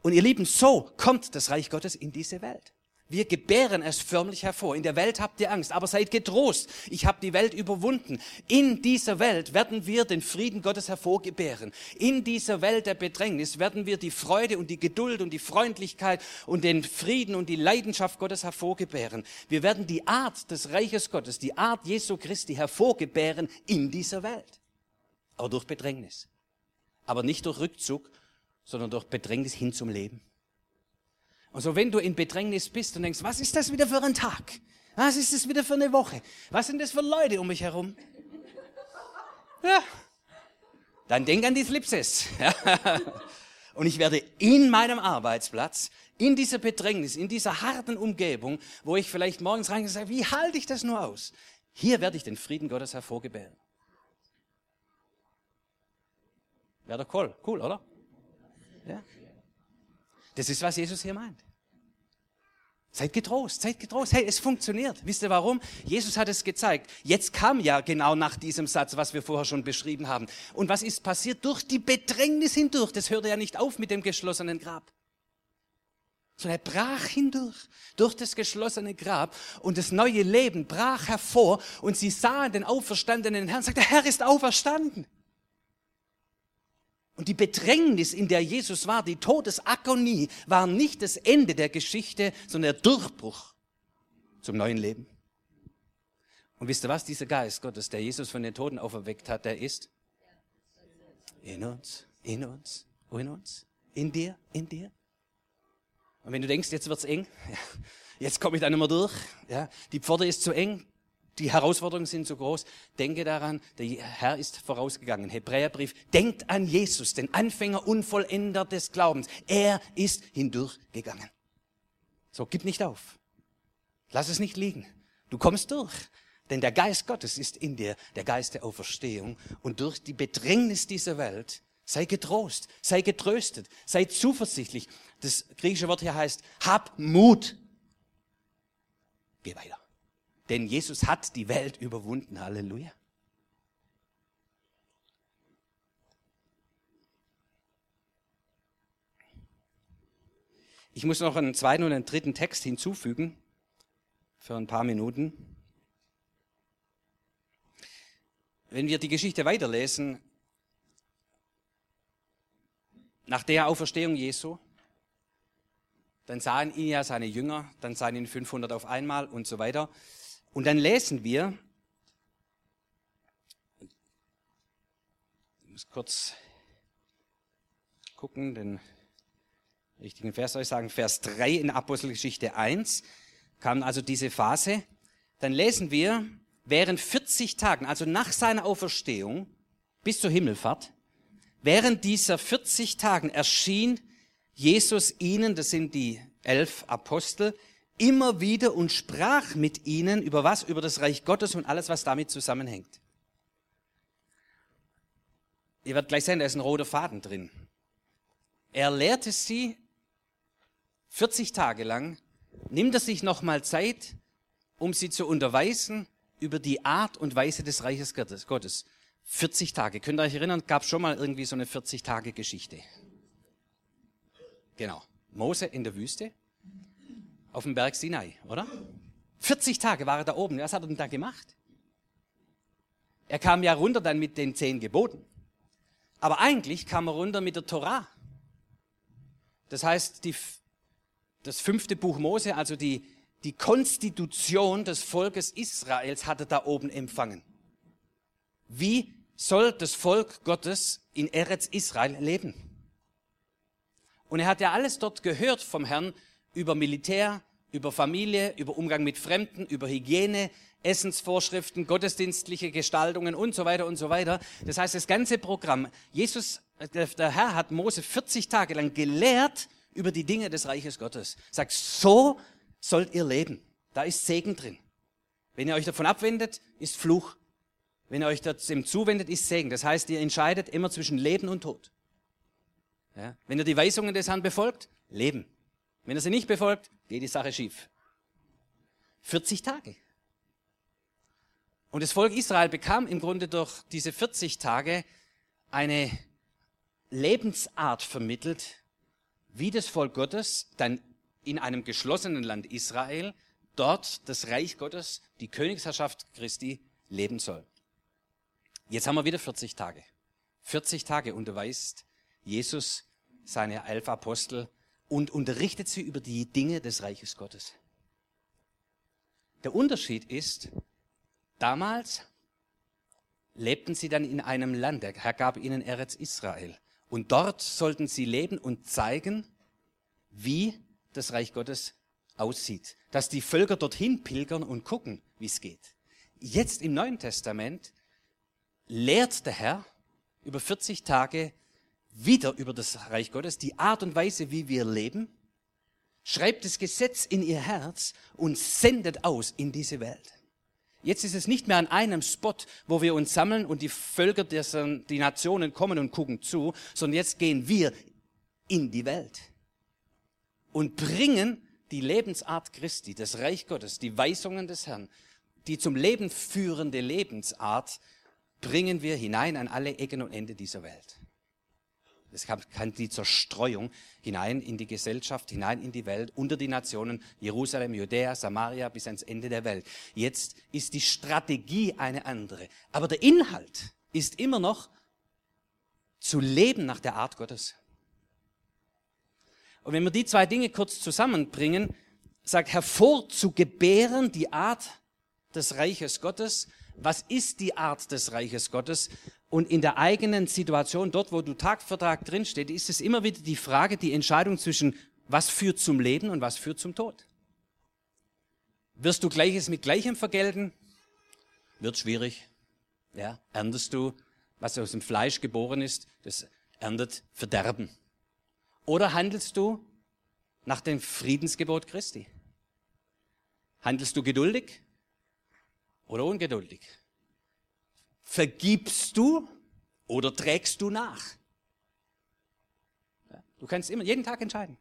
Und ihr Lieben, so kommt das Reich Gottes in diese Welt. Wir gebären es förmlich hervor. In der Welt habt ihr Angst, aber seid getrost. Ich habe die Welt überwunden. In dieser Welt werden wir den Frieden Gottes hervorgebären. In dieser Welt der Bedrängnis werden wir die Freude und die Geduld und die Freundlichkeit und den Frieden und die Leidenschaft Gottes hervorgebären. Wir werden die Art des Reiches Gottes, die Art Jesu Christi hervorgebären in dieser Welt. Aber durch Bedrängnis. Aber nicht durch Rückzug, sondern durch Bedrängnis hin zum Leben. Und so, wenn du in Bedrängnis bist und denkst, was ist das wieder für ein Tag? Was ist das wieder für eine Woche? Was sind das für Leute um mich herum? Ja. Dann denk an die Slipses. Und ich werde in meinem Arbeitsplatz, in dieser Bedrängnis, in dieser harten Umgebung, wo ich vielleicht morgens reingehe und sage, wie halte ich das nur aus? Hier werde ich den Frieden Gottes hervorgebären. Wäre doch cool, cool, oder? Ja. Das ist, was Jesus hier meint. Seid getrost, seid getrost. Hey, es funktioniert. Wisst ihr warum? Jesus hat es gezeigt. Jetzt kam ja genau nach diesem Satz, was wir vorher schon beschrieben haben. Und was ist passiert? Durch die Bedrängnis hindurch. Das hörte ja nicht auf mit dem geschlossenen Grab. Sondern er brach hindurch, durch das geschlossene Grab. Und das neue Leben brach hervor. Und sie sahen den auferstandenen Herrn und sagten, der Herr ist auferstanden. Und die Bedrängnis, in der Jesus war, die Todesagonie, war nicht das Ende der Geschichte, sondern der Durchbruch zum neuen Leben. Und wisst ihr was? Dieser Geist Gottes, der Jesus von den Toten auferweckt hat, der ist in uns, in uns, in uns, in dir, in dir. Und wenn du denkst, jetzt wird's eng, jetzt komme ich da nicht mehr durch, ja, die Pforte ist zu eng, die Herausforderungen sind so groß. Denke daran, der Herr ist vorausgegangen. Hebräerbrief, denkt an Jesus, den Anfänger unvollender des Glaubens. Er ist hindurchgegangen. So, gib nicht auf. Lass es nicht liegen. Du kommst durch. Denn der Geist Gottes ist in dir, der Geist der Auferstehung. Und durch die Bedrängnis dieser Welt, sei getrost, sei getröstet, sei zuversichtlich. Das griechische Wort hier heißt, hab Mut. Geh weiter. Denn Jesus hat die Welt überwunden. Halleluja. Ich muss noch einen zweiten und einen dritten Text hinzufügen für ein paar Minuten. Wenn wir die Geschichte weiterlesen, nach der Auferstehung Jesu, dann sahen ihn ja seine Jünger, dann sahen ihn 500 auf einmal und so weiter. Und dann lesen wir, ich muss kurz gucken, den richtigen Vers soll ich sagen, Vers 3 in Apostelgeschichte 1, kam also diese Phase. Dann lesen wir, während 40 Tagen, also nach seiner Auferstehung bis zur Himmelfahrt, während dieser 40 Tagen erschien Jesus ihnen, das sind die elf Apostel, immer wieder und sprach mit ihnen über was? Über das Reich Gottes und alles, was damit zusammenhängt. Ihr werdet gleich sehen, da ist ein roter Faden drin. Er lehrte sie 40 Tage lang, nimmt er sich nochmal Zeit, um sie zu unterweisen über die Art und Weise des Reiches Gottes. 40 Tage. Könnt ihr euch erinnern, gab schon mal irgendwie so eine 40-Tage-Geschichte. Genau. Mose in der Wüste, auf dem Berg Sinai, oder? 40 Tage war er da oben. Was hat er denn da gemacht? Er kam ja runter dann mit den zehn Geboten. Aber eigentlich kam er runter mit der Torah. Das heißt, die, das fünfte Buch Mose, also die, die Konstitution des Volkes Israels, hat er da oben empfangen. Wie soll das Volk Gottes in Eretz Israel leben? Und er hat ja alles dort gehört vom Herrn über Militär, über Familie, über Umgang mit Fremden, über Hygiene, Essensvorschriften, gottesdienstliche Gestaltungen und so weiter und so weiter. Das heißt, das ganze Programm, Jesus, der Herr hat Mose 40 Tage lang gelehrt über die Dinge des Reiches Gottes. Sagt, so sollt ihr leben. Da ist Segen drin. Wenn ihr euch davon abwendet, ist Fluch. Wenn ihr euch dem zuwendet, ist Segen. Das heißt, ihr entscheidet immer zwischen Leben und Tod. Ja? Wenn ihr die Weisungen des Herrn befolgt, Leben. Wenn ihr sie nicht befolgt, geht die Sache schief. 40 Tage. Und das Volk Israel bekam im Grunde durch diese 40 Tage eine Lebensart vermittelt, wie das Volk Gottes dann in einem geschlossenen Land Israel dort das Reich Gottes, die Königsherrschaft Christi leben soll. Jetzt haben wir wieder 40 Tage. 40 Tage unterweist Jesus seine elf Apostel und unterrichtet sie über die Dinge des Reiches Gottes. Der Unterschied ist, Damals lebten sie dann in einem Land, der Herr gab ihnen Eretz Israel. Und dort sollten sie leben und zeigen, wie das Reich Gottes aussieht. Dass die Völker dorthin pilgern und gucken, wie es geht. Jetzt im Neuen Testament lehrt der Herr über 40 Tage wieder über das Reich Gottes, die Art und Weise, wie wir leben, schreibt das Gesetz in ihr Herz und sendet aus in diese Welt. Jetzt ist es nicht mehr an einem Spot, wo wir uns sammeln und die Völker, die Nationen kommen und gucken zu, sondern jetzt gehen wir in die Welt und bringen die Lebensart Christi, das Reich Gottes, die Weisungen des Herrn, die zum Leben führende Lebensart, bringen wir hinein an alle Ecken und Ende dieser Welt. Es kann die Zerstreuung hinein in die Gesellschaft, hinein in die Welt, unter die Nationen, Jerusalem, Judäa, Samaria bis ans Ende der Welt. Jetzt ist die Strategie eine andere. Aber der Inhalt ist immer noch zu leben nach der Art Gottes. Und wenn wir die zwei Dinge kurz zusammenbringen, sagt hervorzugebären die Art des Reiches Gottes. Was ist die Art des Reiches Gottes? Und in der eigenen Situation, dort wo du Tag für Tag drinsteht, ist es immer wieder die Frage, die Entscheidung zwischen was führt zum Leben und was führt zum Tod. Wirst du Gleiches mit Gleichem vergelten? Wird schwierig. Ja, erntest du, was aus dem Fleisch geboren ist, das erntet Verderben. Oder handelst du nach dem Friedensgebot Christi? Handelst du geduldig oder ungeduldig? Vergibst du oder trägst du nach? Du kannst immer jeden Tag entscheiden.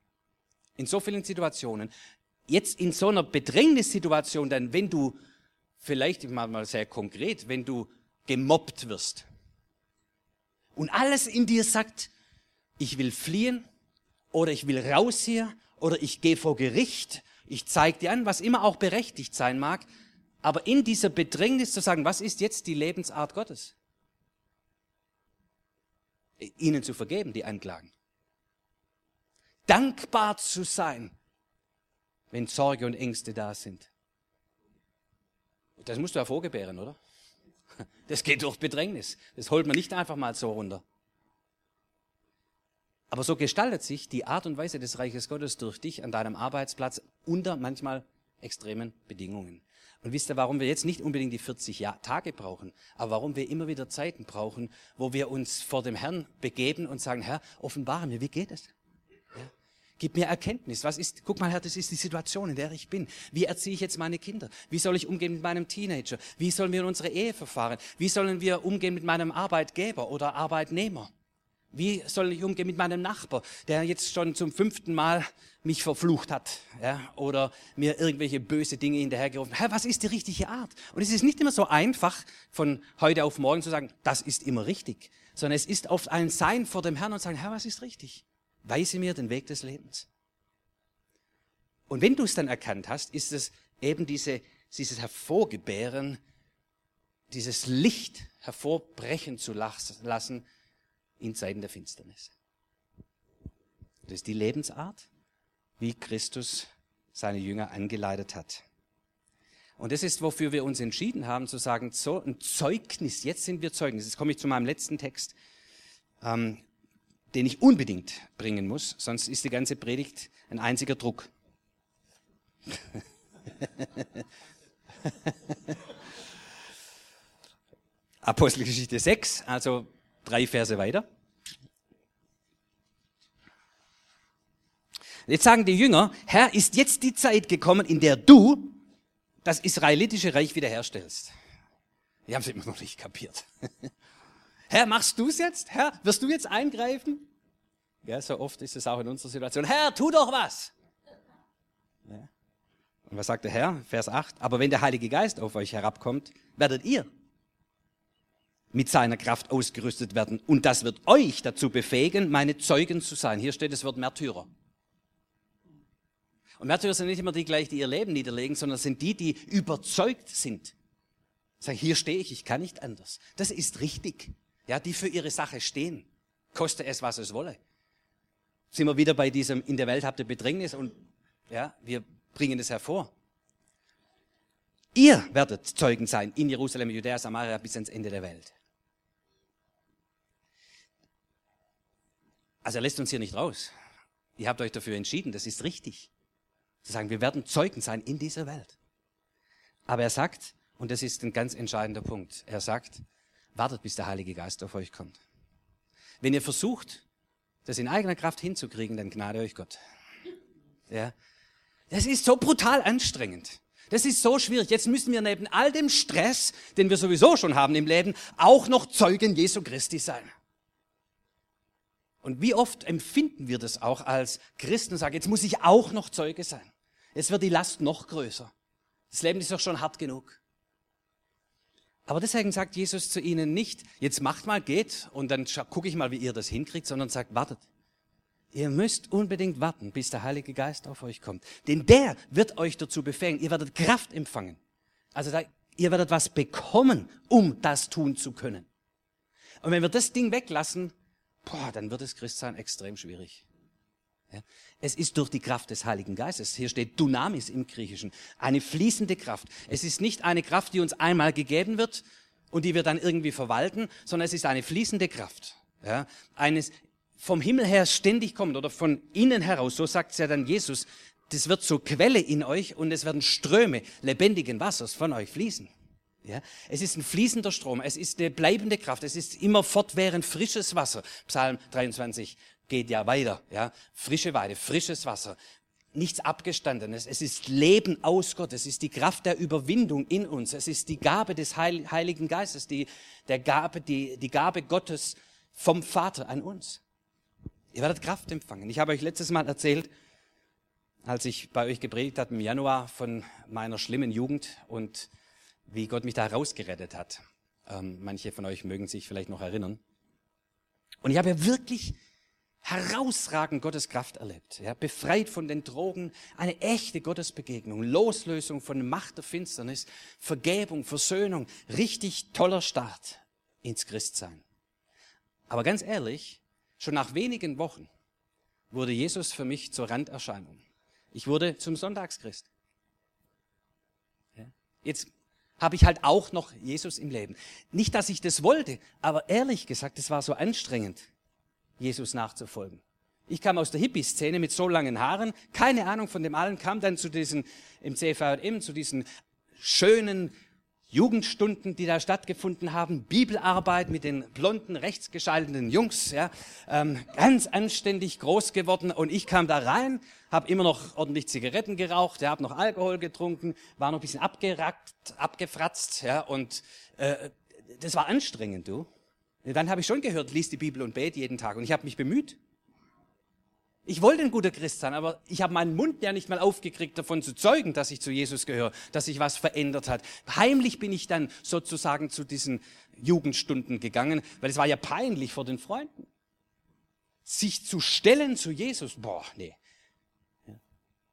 In so vielen Situationen. Jetzt in so einer Bedrängnissituation, dann wenn du, vielleicht ich mal sehr konkret, wenn du gemobbt wirst und alles in dir sagt, ich will fliehen oder ich will raus hier oder ich gehe vor Gericht, ich zeige dir an, was immer auch berechtigt sein mag, aber in dieser Bedrängnis zu sagen, was ist jetzt die Lebensart Gottes? Ihnen zu vergeben, die Anklagen. Dankbar zu sein, wenn Sorge und Ängste da sind. Das musst du hervorgebären, oder? Das geht durch Bedrängnis. Das holt man nicht einfach mal so runter. Aber so gestaltet sich die Art und Weise des Reiches Gottes durch dich an deinem Arbeitsplatz unter manchmal extremen Bedingungen. Und wisst ihr, warum wir jetzt nicht unbedingt die 40 Tage brauchen, aber warum wir immer wieder Zeiten brauchen, wo wir uns vor dem Herrn begeben und sagen, Herr, offenbare mir, wie geht es? Ja? Gib mir Erkenntnis. Was ist, guck mal, Herr, das ist die Situation, in der ich bin. Wie erziehe ich jetzt meine Kinder? Wie soll ich umgehen mit meinem Teenager? Wie sollen wir in unsere Ehe verfahren? Wie sollen wir umgehen mit meinem Arbeitgeber oder Arbeitnehmer? Wie soll ich umgehen mit meinem Nachbar, der jetzt schon zum fünften Mal mich verflucht hat ja, oder mir irgendwelche böse Dinge hinterhergerufen hat? Was ist die richtige Art? Und es ist nicht immer so einfach, von heute auf morgen zu sagen, das ist immer richtig, sondern es ist oft ein Sein vor dem Herrn und sagen, Herr, was ist richtig? Weise mir den Weg des Lebens. Und wenn du es dann erkannt hast, ist es eben diese, dieses Hervorgebären, dieses Licht hervorbrechen zu lassen, in Zeiten der Finsternis. Das ist die Lebensart, wie Christus seine Jünger angeleitet hat. Und das ist, wofür wir uns entschieden haben, zu sagen, so ein Zeugnis, jetzt sind wir Zeugnis. Jetzt komme ich zu meinem letzten Text, ähm, den ich unbedingt bringen muss, sonst ist die ganze Predigt ein einziger Druck. Apostelgeschichte 6, also drei Verse weiter. Jetzt sagen die Jünger, Herr, ist jetzt die Zeit gekommen, in der du das israelitische Reich wiederherstellst. Die haben es immer noch nicht kapiert. Herr, machst du es jetzt? Herr, wirst du jetzt eingreifen? Ja, so oft ist es auch in unserer Situation. Herr, tu doch was! Ja. Und was sagt der Herr? Vers 8. Aber wenn der Heilige Geist auf euch herabkommt, werdet ihr mit seiner Kraft ausgerüstet werden. Und das wird euch dazu befähigen, meine Zeugen zu sein. Hier steht das Wort Märtyrer. Und Märtyrer sind nicht immer die gleich, die ihr Leben niederlegen, sondern sind die, die überzeugt sind. Sagen, hier stehe ich, ich kann nicht anders. Das ist richtig. Ja, die für ihre Sache stehen. Koste es, was es wolle. Sind wir wieder bei diesem, in der Welt habt ihr Bedrängnis und, ja, wir bringen es hervor. Ihr werdet Zeugen sein in Jerusalem, Judäa, Samaria bis ans Ende der Welt. Also er lässt uns hier nicht raus. Ihr habt euch dafür entschieden, das ist richtig. Zu sagen, wir werden Zeugen sein in dieser Welt. Aber er sagt, und das ist ein ganz entscheidender Punkt, er sagt, wartet, bis der Heilige Geist auf euch kommt. Wenn ihr versucht, das in eigener Kraft hinzukriegen, dann gnade euch Gott. Ja. Das ist so brutal anstrengend. Das ist so schwierig. Jetzt müssen wir neben all dem Stress, den wir sowieso schon haben im Leben, auch noch Zeugen Jesu Christi sein. Und wie oft empfinden wir das auch als Christen und sagen, jetzt muss ich auch noch Zeuge sein. Jetzt wird die Last noch größer. Das Leben ist doch schon hart genug. Aber deswegen sagt Jesus zu ihnen nicht, jetzt macht mal, geht und dann gucke ich mal, wie ihr das hinkriegt, sondern sagt, wartet. Ihr müsst unbedingt warten, bis der Heilige Geist auf euch kommt. Denn der wird euch dazu befähigen. Ihr werdet Kraft empfangen. Also da, ihr werdet was bekommen, um das tun zu können. Und wenn wir das Ding weglassen, boah, dann wird das Christsein extrem schwierig. Ja. Es ist durch die Kraft des Heiligen Geistes. Hier steht Dynamis im Griechischen. Eine fließende Kraft. Es ist nicht eine Kraft, die uns einmal gegeben wird und die wir dann irgendwie verwalten, sondern es ist eine fließende Kraft. Ja. Eines vom Himmel her ständig kommt oder von innen heraus. So sagt es ja dann Jesus. Das wird zur Quelle in euch und es werden Ströme lebendigen Wassers von euch fließen. Ja, es ist ein fließender Strom, es ist eine bleibende Kraft, es ist immer fortwährend frisches Wasser. Psalm 23 geht ja weiter, ja, frische Weide, frisches Wasser, nichts abgestandenes. Es ist Leben aus Gott, es ist die Kraft der Überwindung in uns, es ist die Gabe des Heiligen Geistes, die, der Gabe, die, die Gabe Gottes vom Vater an uns. Ihr werdet Kraft empfangen. Ich habe euch letztes Mal erzählt, als ich bei euch gepredigt habe im Januar von meiner schlimmen Jugend und wie Gott mich da rausgerettet hat. Ähm, manche von euch mögen sich vielleicht noch erinnern. Und ich habe ja wirklich herausragend Gottes Kraft erlebt. Ja, befreit von den Drogen, eine echte Gottesbegegnung, Loslösung von Macht der Finsternis, Vergebung, Versöhnung, richtig toller Start ins Christsein. Aber ganz ehrlich, schon nach wenigen Wochen wurde Jesus für mich zur Randerscheinung. Ich wurde zum Sonntagschrist. Jetzt habe ich halt auch noch Jesus im Leben. Nicht, dass ich das wollte, aber ehrlich gesagt, es war so anstrengend, Jesus nachzufolgen. Ich kam aus der Hippie-Szene mit so langen Haaren, keine Ahnung von dem allen, kam dann zu diesen, im CVM, zu diesen schönen Jugendstunden, die da stattgefunden haben, Bibelarbeit mit den blonden, rechtsgeschalteten Jungs, ja, ähm, ganz anständig groß geworden. Und ich kam da rein, habe immer noch ordentlich Zigaretten geraucht, ja, habe noch Alkohol getrunken, war noch ein bisschen abgerackt, abgefratzt, ja, und äh, das war anstrengend, du. Dann habe ich schon gehört, lies die Bibel und bete jeden Tag. Und ich habe mich bemüht. Ich wollte ein guter Christ sein, aber ich habe meinen Mund ja nicht mal aufgekriegt, davon zu zeugen, dass ich zu Jesus gehöre, dass sich was verändert hat. Heimlich bin ich dann sozusagen zu diesen Jugendstunden gegangen, weil es war ja peinlich vor den Freunden. Sich zu stellen zu Jesus, boah, nee, ja,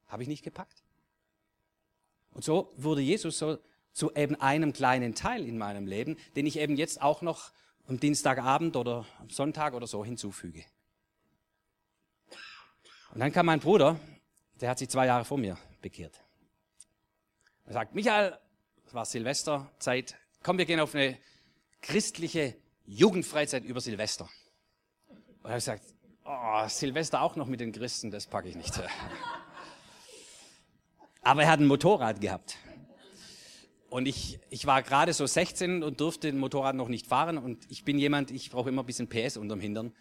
habe ich nicht gepackt. Und so wurde Jesus so zu eben einem kleinen Teil in meinem Leben, den ich eben jetzt auch noch am Dienstagabend oder am Sonntag oder so hinzufüge. Und dann kam mein Bruder, der hat sich zwei Jahre vor mir bekehrt. Er sagt, Michael, es war Silvesterzeit, komm, wir gehen auf eine christliche Jugendfreizeit über Silvester. Und er gesagt, oh, Silvester auch noch mit den Christen, das packe ich nicht. Aber er hat ein Motorrad gehabt. Und ich, ich war gerade so 16 und durfte ein Motorrad noch nicht fahren. Und ich bin jemand, ich brauche immer ein bisschen PS unterm Hintern.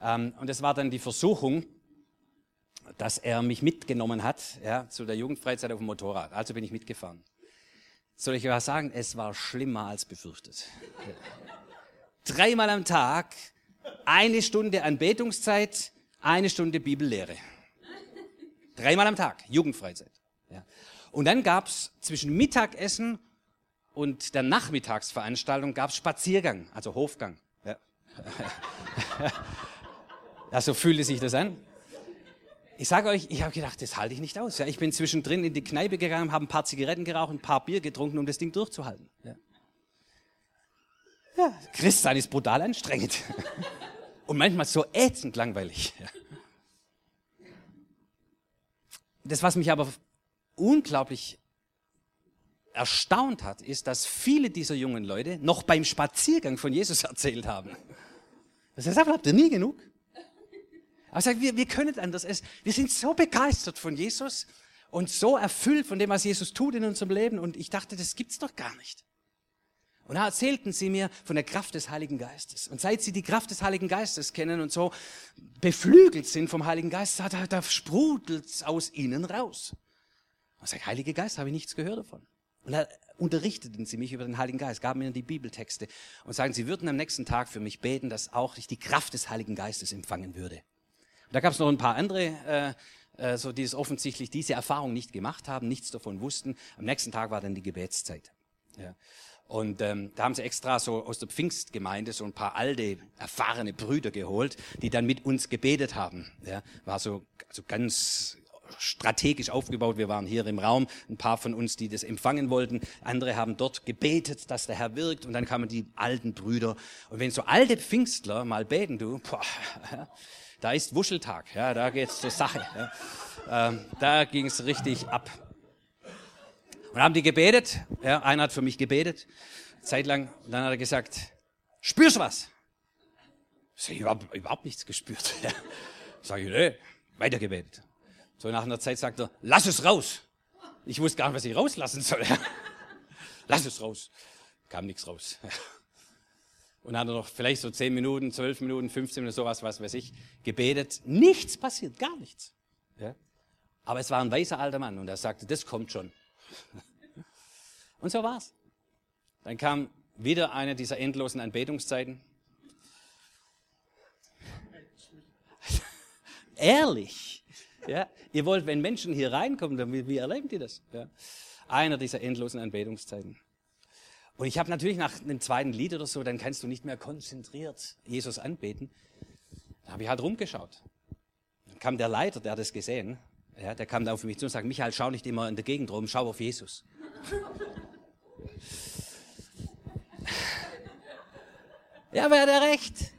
Ähm, und es war dann die Versuchung, dass er mich mitgenommen hat, ja, zu der Jugendfreizeit auf dem Motorrad. Also bin ich mitgefahren. Soll ich was sagen? Es war schlimmer als befürchtet. Dreimal am Tag, eine Stunde Anbetungszeit, eine Stunde Bibellehre. Dreimal am Tag, Jugendfreizeit. Ja. Und dann gab's zwischen Mittagessen und der Nachmittagsveranstaltung gab's Spaziergang, also Hofgang. Ja. ja, so fühlte sich das an. Ich sage euch, ich habe gedacht, das halte ich nicht aus. Ja, ich bin zwischendrin in die Kneipe gegangen, habe ein paar Zigaretten geraucht, ein paar Bier getrunken, um das Ding durchzuhalten. Ja, ja Christsein ist brutal anstrengend. Und manchmal so ätzend langweilig. Ja. Das, was mich aber unglaublich erstaunt hat, ist, dass viele dieser jungen Leute noch beim Spaziergang von Jesus erzählt haben. Das heißt, habt ihr nie genug? Aber sagt, wir, wir können anders. Wir sind so begeistert von Jesus und so erfüllt von dem, was Jesus tut in unserem Leben. Und ich dachte, das gibt's doch gar nicht. Und da erzählten sie mir von der Kraft des Heiligen Geistes. Und seit sie die Kraft des Heiligen Geistes kennen und so beflügelt sind vom Heiligen Geist, da, da sprudelt's aus ihnen raus. Und ich Heilige Geist, habe ich nichts gehört davon. Und da unterrichteten sie mich über den Heiligen Geist, gaben mir die Bibeltexte und sagen, sie würden am nächsten Tag für mich beten, dass auch ich die Kraft des Heiligen Geistes empfangen würde. Da gab es noch ein paar andere, äh, äh, so die es offensichtlich diese Erfahrung nicht gemacht haben, nichts davon wussten. Am nächsten Tag war dann die Gebetszeit. Ja. Und ähm, da haben sie extra so aus der Pfingstgemeinde so ein paar alte, erfahrene Brüder geholt, die dann mit uns gebetet haben. Ja, war so also ganz strategisch aufgebaut. Wir waren hier im Raum, ein paar von uns, die das empfangen wollten. Andere haben dort gebetet, dass der Herr wirkt. Und dann kamen die alten Brüder. Und wenn so alte Pfingstler mal beten, du, boah, da ist Wuscheltag, ja, da geht's zur Sache. Ja. Ähm, da ging's richtig ab. Und haben die gebetet, ja, einer hat für mich gebetet, zeitlang, dann hat er gesagt, spürst du was? Ich habe überhaupt, überhaupt nichts gespürt. Ja. Sag ich, nee, weiter gebetet. So nach einer Zeit sagt er, lass es raus. Ich wusste gar nicht, was ich rauslassen soll. Ja. Lass es raus. Kam nichts raus. Ja und hat er noch vielleicht so 10 Minuten, 12 Minuten, 15 Minuten, sowas, was weiß ich, gebetet. Nichts passiert, gar nichts. Ja? Aber es war ein weißer alter Mann und er sagte, das kommt schon. und so war's. Dann kam wieder eine dieser endlosen Anbetungszeiten. Ehrlich. Ja, ihr wollt, wenn Menschen hier reinkommen, dann, wie, wie erleben die das? Ja. Einer dieser endlosen Anbetungszeiten. Und ich habe natürlich nach einem zweiten Lied oder so, dann kannst du nicht mehr konzentriert Jesus anbeten. Da habe ich halt rumgeschaut. Dann kam der Leiter, der hat das gesehen. Ja, der kam da auf mich zu und sagte, Michael, schau nicht immer in der Gegend rum, schau auf Jesus. ja, aber er hat recht.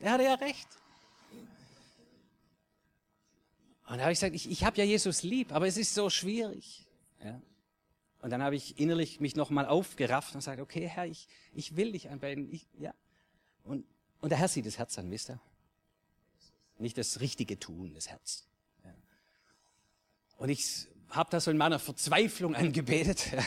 Er hatte ja recht. Und da habe ich gesagt, ich, ich habe ja Jesus lieb, aber es ist so schwierig. Ja. Und dann habe ich innerlich mich nochmal aufgerafft und gesagt, okay, Herr, ich, ich will dich anbeten. Ich, ja. Und, und der Herr sieht das Herz an, wisst ihr? nicht das richtige Tun, das Herz. Ja. Und ich habe das so in meiner Verzweiflung angebetet. Ja.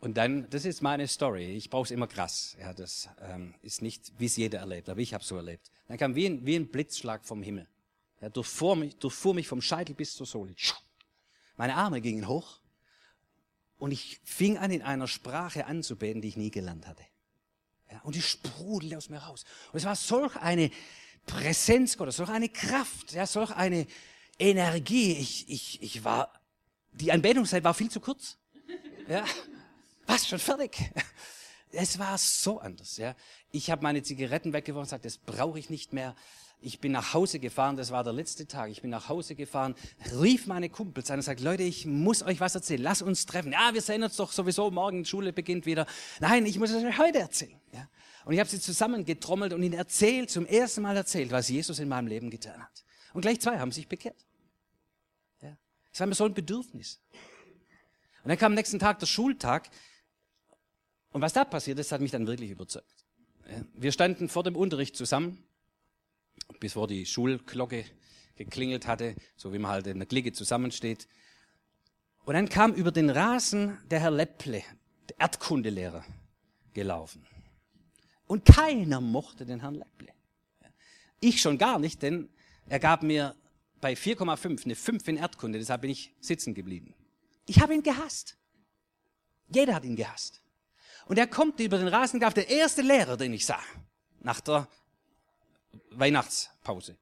Und dann, das ist meine Story. Ich brauche es immer krass. Ja, das ähm, ist nicht, wie es jeder erlebt, aber ich habe so erlebt. Dann kam wie ein, wie ein Blitzschlag vom Himmel. Er durchfuhr mich, durchfuhr mich vom Scheitel bis zur Sohle. Meine Arme gingen hoch und ich fing an, in einer Sprache anzubeten, die ich nie gelernt hatte. Ja, und die sprudelte aus mir raus. Und es war solch eine Präsenz Gottes, solch eine Kraft, ja, solch eine Energie. Ich, ich, ich war, die Anbetungszeit war viel zu kurz. Ja, was, schon fertig? Es war so anders. Ja. Ich habe meine Zigaretten weggeworfen und gesagt, das brauche ich nicht mehr. Ich bin nach Hause gefahren, das war der letzte Tag. Ich bin nach Hause gefahren, rief meine Kumpels an und sagt, Leute, ich muss euch was erzählen. Lass uns treffen. Ja, wir sehen uns doch sowieso morgen, Schule beginnt wieder. Nein, ich muss es euch heute erzählen. Ja. Und ich habe sie zusammengetrommelt und ihnen erzählt, zum ersten Mal erzählt, was Jesus in meinem Leben getan hat. Und gleich zwei haben sich bekehrt. Ja. Es war mir so ein Bedürfnis. Und dann kam am nächsten Tag der Schultag. Und was da passiert ist, hat mich dann wirklich überzeugt. Wir standen vor dem Unterricht zusammen bis vor die Schulglocke geklingelt hatte, so wie man halt in der Clique zusammensteht. Und dann kam über den Rasen der Herr Lepple, der Erdkundelehrer, gelaufen. Und keiner mochte den Herrn Lepple. Ich schon gar nicht, denn er gab mir bei 4,5 eine 5 in Erdkunde, deshalb bin ich sitzen geblieben. Ich habe ihn gehasst. Jeder hat ihn gehasst. Und er kommt über den Rasen, gab der erste Lehrer, den ich sah, nach der Weihnachtspause.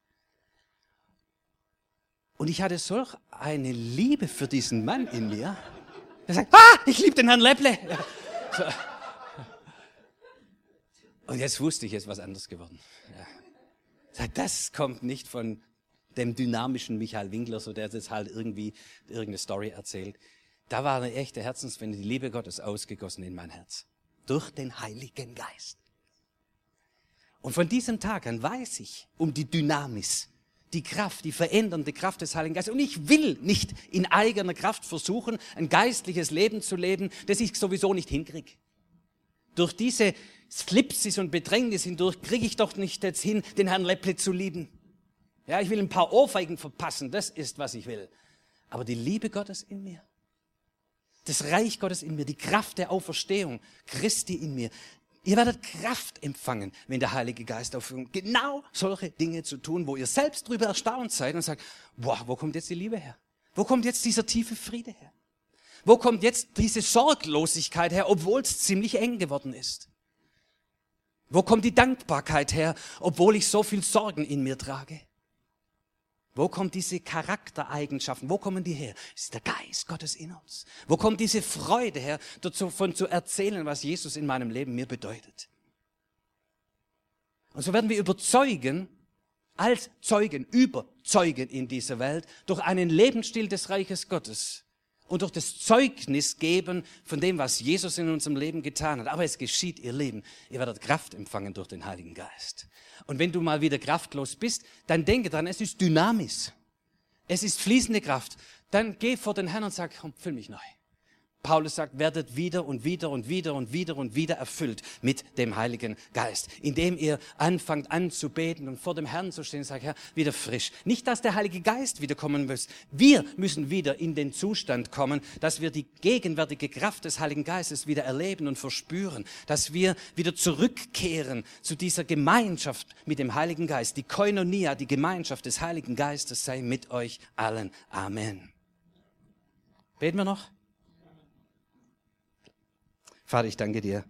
Und ich hatte solch eine Liebe für diesen Mann in mir. Er sagt, ah, ich liebe den Herrn Lepple. So. Und jetzt wusste ich, es ist was anderes geworden. Ja. Das kommt nicht von dem dynamischen Michael Winkler, so der jetzt halt irgendwie irgendeine Story erzählt. Da war eine echte Herzenswende, die Liebe Gottes ausgegossen in mein Herz. Durch den Heiligen Geist. Und von diesem Tag an weiß ich um die Dynamis, die Kraft, die verändernde Kraft des Heiligen Geistes. Und ich will nicht in eigener Kraft versuchen, ein geistliches Leben zu leben, das ich sowieso nicht hinkriege. Durch diese Flipsis und Bedrängnis hindurch kriege ich doch nicht jetzt hin, den Herrn Lepple zu lieben. Ja, ich will ein paar Ohrfeigen verpassen, das ist, was ich will. Aber die Liebe Gottes in mir, das Reich Gottes in mir, die Kraft der Auferstehung, Christi in mir, Ihr werdet Kraft empfangen, wenn der Heilige Geist aufhört, genau solche Dinge zu tun, wo ihr selbst darüber erstaunt seid und sagt, boah, wo kommt jetzt die Liebe her? Wo kommt jetzt dieser tiefe Friede her? Wo kommt jetzt diese Sorglosigkeit her, obwohl es ziemlich eng geworden ist? Wo kommt die Dankbarkeit her, obwohl ich so viel Sorgen in mir trage? Wo kommt diese Charaktereigenschaften? Wo kommen die her? Es ist der Geist Gottes in uns. Wo kommt diese Freude her, davon zu erzählen, was Jesus in meinem Leben mir bedeutet? Und so werden wir überzeugen, als Zeugen, überzeugen in dieser Welt, durch einen Lebensstil des Reiches Gottes und durch das Zeugnis geben von dem, was Jesus in unserem Leben getan hat. Aber es geschieht, ihr Leben. Ihr werdet Kraft empfangen durch den Heiligen Geist. Und wenn du mal wieder kraftlos bist, dann denke dran, es ist dynamisch. Es ist fließende Kraft. Dann geh vor den Herrn und sag, komm, füll mich neu. Paulus sagt, werdet wieder und wieder und wieder und wieder und wieder erfüllt mit dem Heiligen Geist, indem ihr anfangt anzubeten und vor dem Herrn zu stehen sagt, Herr, wieder frisch. Nicht, dass der Heilige Geist wiederkommen muss. Wir müssen wieder in den Zustand kommen, dass wir die gegenwärtige Kraft des Heiligen Geistes wieder erleben und verspüren, dass wir wieder zurückkehren zu dieser Gemeinschaft mit dem Heiligen Geist. Die Koinonia, die Gemeinschaft des Heiligen Geistes sei mit euch allen. Amen. Beten wir noch? Vater, ich danke dir.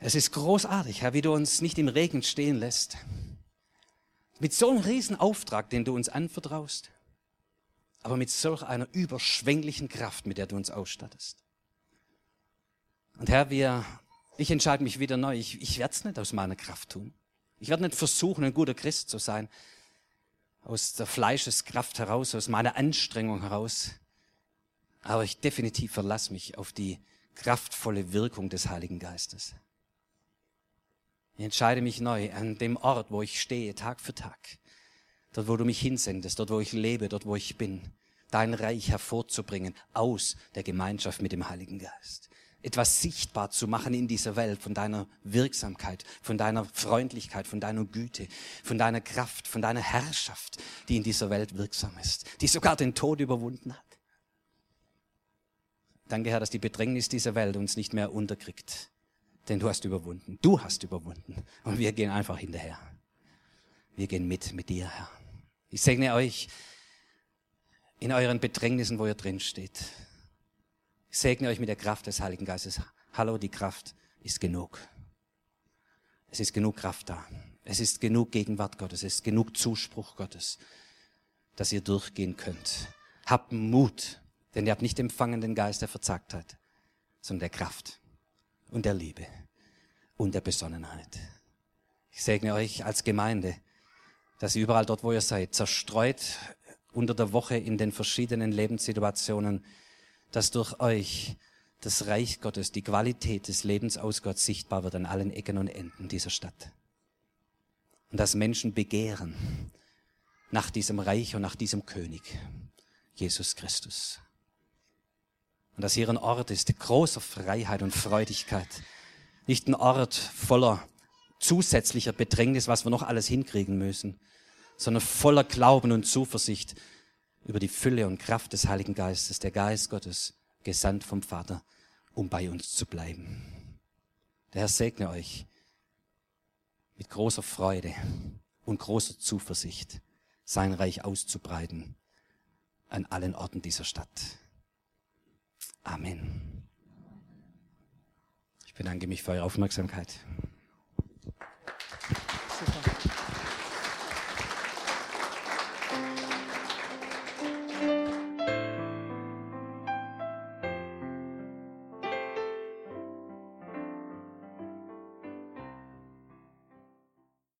Es ist großartig, Herr, wie du uns nicht im Regen stehen lässt. Mit so einem riesen Auftrag, den du uns anvertraust, aber mit solch einer überschwänglichen Kraft, mit der du uns ausstattest. Und Herr, wir, ich entscheide mich wieder neu. Ich, ich werde es nicht aus meiner Kraft tun. Ich werde nicht versuchen, ein guter Christ zu sein, aus der Fleischeskraft heraus, aus meiner Anstrengung heraus. Aber ich definitiv verlasse mich auf die kraftvolle Wirkung des Heiligen Geistes. Ich entscheide mich neu an dem Ort, wo ich stehe, Tag für Tag. Dort, wo du mich hinsendest, dort, wo ich lebe, dort, wo ich bin, dein Reich hervorzubringen aus der Gemeinschaft mit dem Heiligen Geist. etwas sichtbar zu machen in dieser Welt von deiner Wirksamkeit, von deiner Freundlichkeit, von deiner Güte, von deiner Kraft, von deiner Herrschaft, die in dieser Welt wirksam ist, die sogar den Tod überwunden hat. Danke, Herr, dass die Bedrängnis dieser Welt uns nicht mehr unterkriegt, denn du hast überwunden, du hast überwunden und wir gehen einfach hinterher. Wir gehen mit mit dir, Herr. Ich segne euch in euren Bedrängnissen, wo ihr drin steht. Ich segne euch mit der Kraft des Heiligen Geistes. Hallo, die Kraft ist genug. Es ist genug Kraft da. Es ist genug Gegenwart Gottes. Es ist genug Zuspruch Gottes, dass ihr durchgehen könnt. Habt Mut, denn ihr habt nicht empfangen den Geist der Verzagtheit, sondern der Kraft und der Liebe und der Besonnenheit. Ich segne euch als Gemeinde, dass ihr überall dort, wo ihr seid, zerstreut unter der Woche in den verschiedenen Lebenssituationen dass durch euch das Reich Gottes, die Qualität des Lebens aus Gott sichtbar wird an allen Ecken und Enden dieser Stadt. Und dass Menschen begehren nach diesem Reich und nach diesem König, Jesus Christus. Und dass hier ein Ort ist großer Freiheit und Freudigkeit. Nicht ein Ort voller zusätzlicher Bedrängnis, was wir noch alles hinkriegen müssen, sondern voller Glauben und Zuversicht, über die Fülle und Kraft des Heiligen Geistes, der Geist Gottes, gesandt vom Vater, um bei uns zu bleiben. Der Herr segne euch mit großer Freude und großer Zuversicht, sein Reich auszubreiten an allen Orten dieser Stadt. Amen. Ich bedanke mich für eure Aufmerksamkeit. Super.